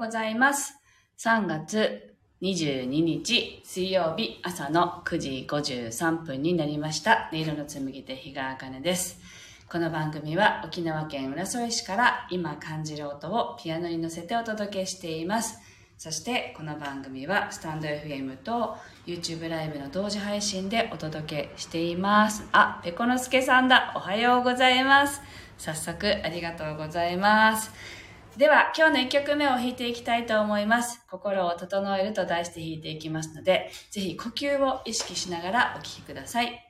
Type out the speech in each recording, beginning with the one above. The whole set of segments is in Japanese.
ございます。3月22日水曜日朝の9時53分になりました。音色の紡ぎ手日川茜です。この番組は沖縄県浦添市から今感じる音をピアノに乗せてお届けしています。そしてこの番組はスタンド FM と YouTube ライブの同時配信でお届けしています。あ、ペコのすけさんだ。おはようございます。早速ありがとうございます。では今日の1曲目を弾いていきたいと思います。心を整えると題して弾いていきますので、ぜひ呼吸を意識しながらお聴きください。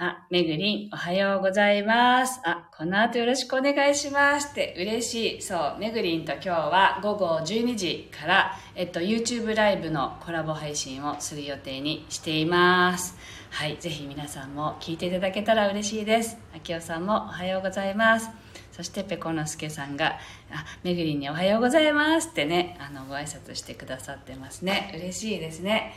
あ、めぐりん、おはようございます。あ、この後よろしくお願いしますって嬉しい。そう、めぐりんと今日は午後12時から、えっと、YouTube ライブのコラボ配信をする予定にしています。はい、ぜひ皆さんも聞いていただけたら嬉しいです。あきおさんもおはようございます。そしてペコのすけさんが、あ、めぐりんにおはようございますってね、あの、ご挨拶してくださってますね。嬉しいですね。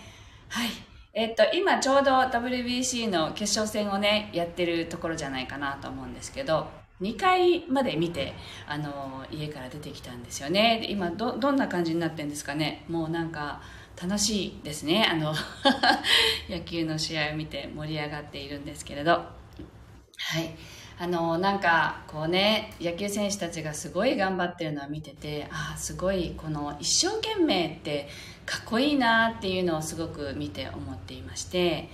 はい。えっと、今ちょうど WBC の決勝戦をね、やってるところじゃないかなと思うんですけど、2回まで見て、あの、家から出てきたんですよね。今ど、どんな感じになってるんですかね？もうなんか、楽しいですね。あの、野球の試合を見て盛り上がっているんですけれど。はい。あの、なんか、こうね、野球選手たちがすごい頑張ってるのを見てて、ああ、すごい、この一生懸命ってかっこいいなっていうのをすごく見て思っていまして、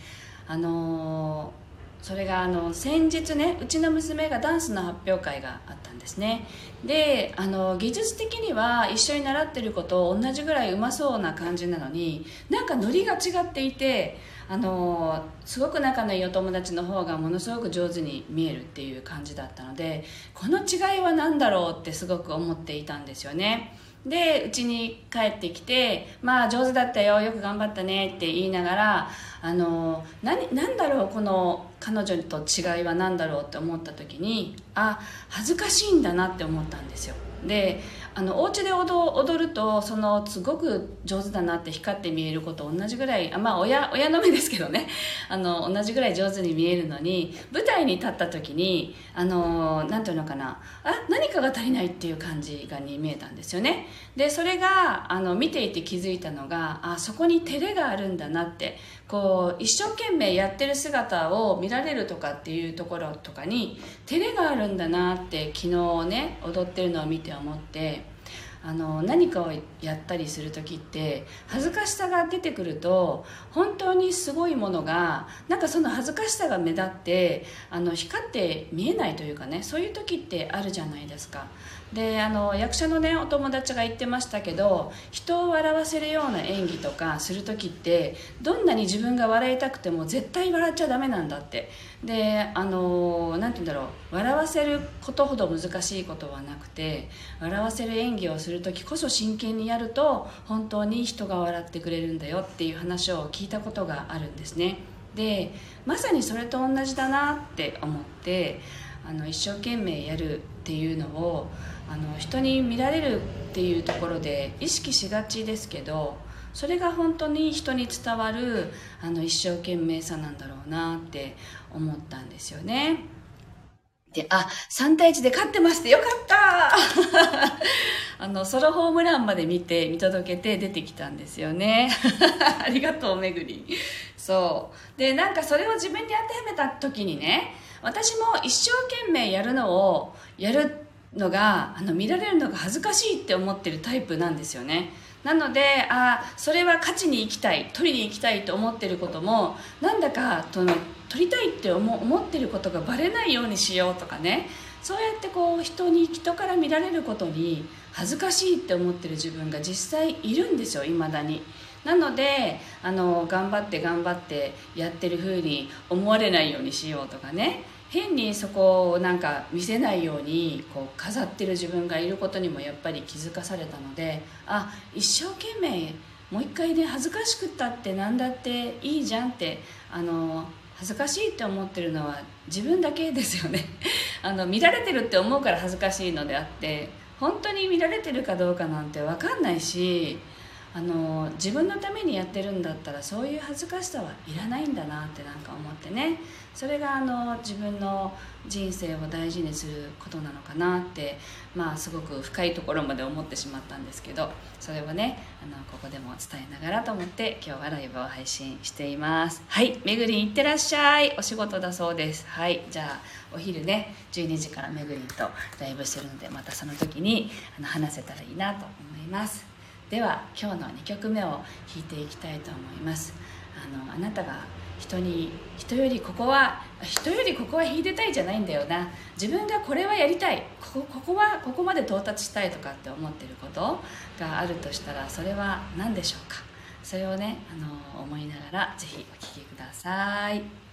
あのそれがあの先日ねうちの娘がダンスの発表会があったんですね。であの技術的には一緒に習ってること同じぐらいうまそうな感じなのになんかノリが違っていてあのすごく仲のいいお友達の方がものすごく上手に見えるっていう感じだったのでこの違いは何だろうってすごく思っていたんですよね。でうちに帰ってきて「まあ上手だったよよく頑張ったね」って言いながらあの何何だろうこの彼女と違いは何だろうって思った時にあ恥ずかしいんだなって思ったんですよ。であのお家で踊るとそのすごく上手だなって光って見えること同じぐらいあまあ親親の目ですけどね。あの同じぐらい上手に見えるのに舞台に立った時にあのなんていうのかな。あ何かが足りないっていう感じがに見えたんですよね。でそれがあの見ていて気づいたのがあそこに照れがあるんだなってこう一生懸命やってる姿を見られるとかっていうところとかに照れがあるんだなって昨日ね踊ってるのを見て思ってあの何かをやったりする時って恥ずかしさが出てくると本当にすごいものがなんかその恥ずかしさが目立ってあの光って見えないというかねそういう時ってあるじゃないですか。であの役者のねお友達が言ってましたけど人を笑わせるような演技とかする時ってどんなに自分が笑いたくても絶対笑っちゃダメなんだって。であの何て言うんだろう。笑わせることほど難しいことはなくて笑わせる演技をする時こそ真剣にやると本当に人が笑ってくれるんだよっていう話を聞いたことがあるんですね。でまさにそれと同じだなって思ってあの一生懸命やるっていうのをあの人に見られるっていうところで意識しがちですけどそれが本当に人に伝わるあの一生懸命さなんだろうなって思ったんですよね。であ3対1で勝ってましてよかった。あのソロホームランまで見て見届けて出てきたんですよね。ありがとうめぐり。そう。でなんかそれを自分に当てはめた時にね私も一生懸命やるのをやるっのがあの見られるのが恥ずかしいって思ってるタイプなんですよね。なのであそれは勝ちに行きたい取りに行きたいと思ってることもなんだかとの取りたいって思思ってることがバレないようにしようとかね。そうやってこう人に人から見られることに恥ずかしいって思ってる自分が実際いるんですよいまだに。なのであの頑張って頑張ってやってる風に思われないようにしようとかね。変にそこをなんか見せないようにこう飾ってる自分がいることにもやっぱり気づかされたのであ一生懸命もう一回ね恥ずかしくったって何だっていいじゃんってあの恥ずかしいって思ってるのは自分だけですよね。あの見られてるって思うから恥ずかしいのであって本当に見られてるかどうかなんて分かんないしあの自分のためにやってるんだったらそういう恥ずかしさはいらないんだなってなんか思ってね。それがあの自分の人生を大事にすることなのかなってまあすごく深いところまで思ってしまったんですけどそれをねあのここでも伝えながらと思って今日はライブを配信しています。はいめぐりんいってらっしゃい。お仕事だそうです。はいじゃあお昼ね12時からめぐりんとライブするのでまたその時にあの話せたらいいなと思います。では今日の2曲目を弾いていきたいと思います。あのあなたが人に人よりここは人よりここは弾いてたいじゃないんだよな。自分がこれはやりたい。ここここはここまで到達したいとかって思ってることがあるとしたらそれは何でしょうか？それをねあの思いながら是非お聴きください。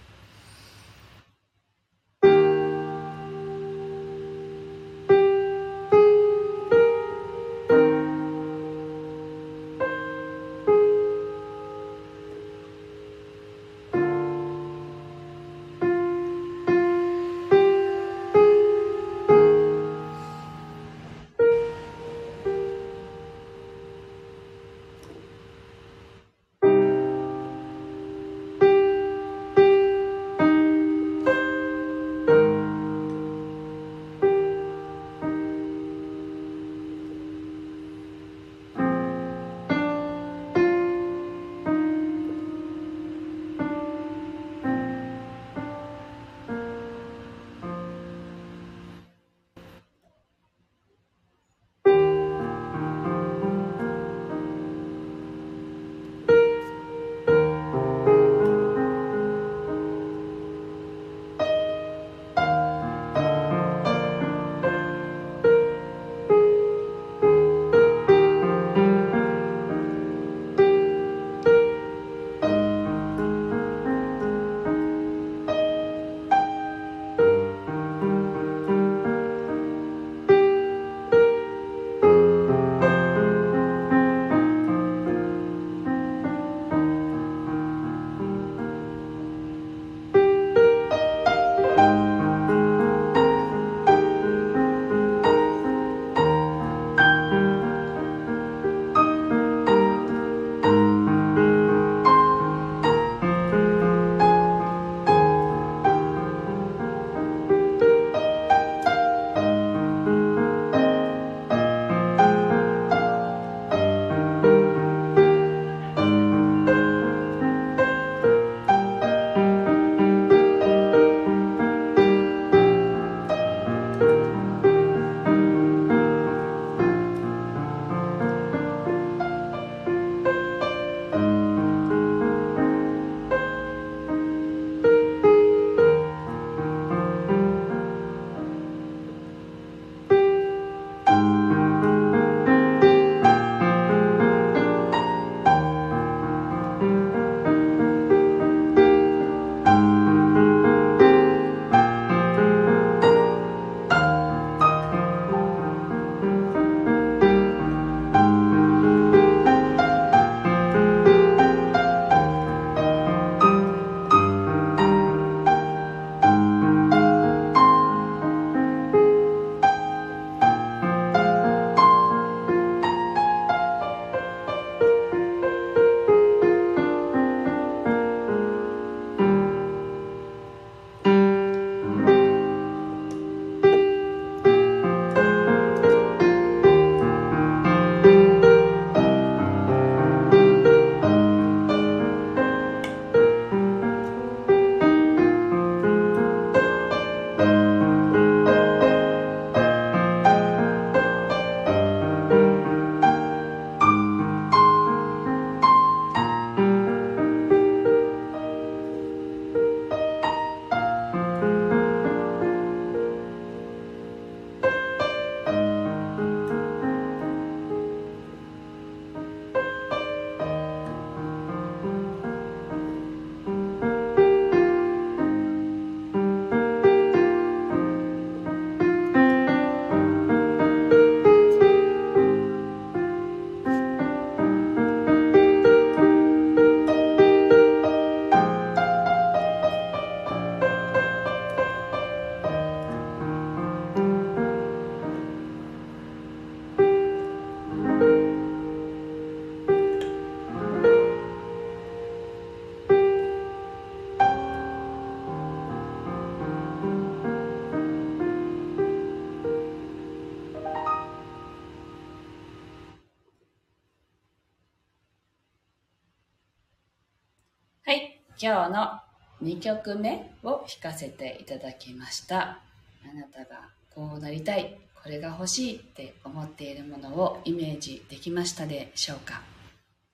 今日の2曲目を弾かせていただきました。あなたがこうなりたいこれが欲しいって思っているものをイメージできましたでしょうか？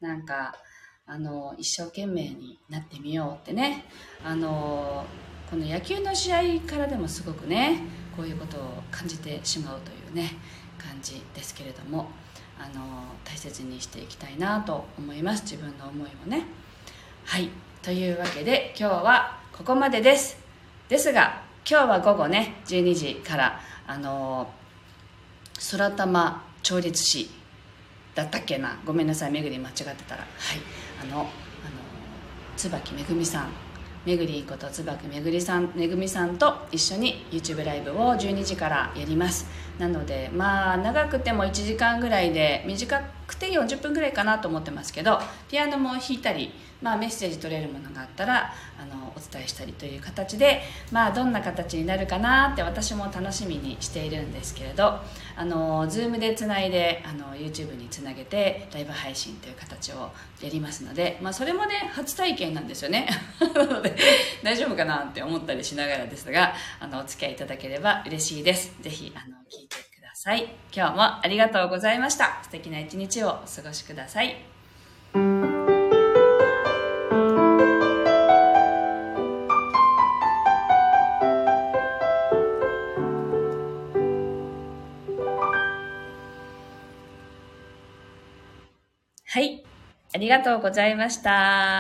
なんかあの一生懸命になってみようってね。あのこの野球の試合からでもすごくねこういうことを感じてしまうというね感じですけれどもあの大切にしていきたいなと思います。自分の思いをね。はい。というわけで今日はここまでです。ですが今日は午後ね12時からあの空玉調律師だったっけな？ごめんなさいめぐり間違ってたら。はい。あのあの椿めぐみさん。めぐりこと椿めぐりさんめぐみさんと一緒に YouTube ライブを12時からやります。なのでまあ長くても1時間ぐらいで短くて40分ぐらいかなと思ってますけどピアノも弾いたりまあ、メッセージ取れるものがあったらあのお伝えしたりという形で、まあ、どんな形になるかなって私も楽しみにしているんですけれどあの Zoom でつないであの YouTube につなげてライブ配信という形をやりますので、まあ、それもね初体験なんですよね。なので大丈夫かなって思ったりしながらですがあのお付き合いいただければ嬉しいです。ぜひあの聞いてください。今日もありがとうございました。素敵な一日をお過ごしください。がとうございました。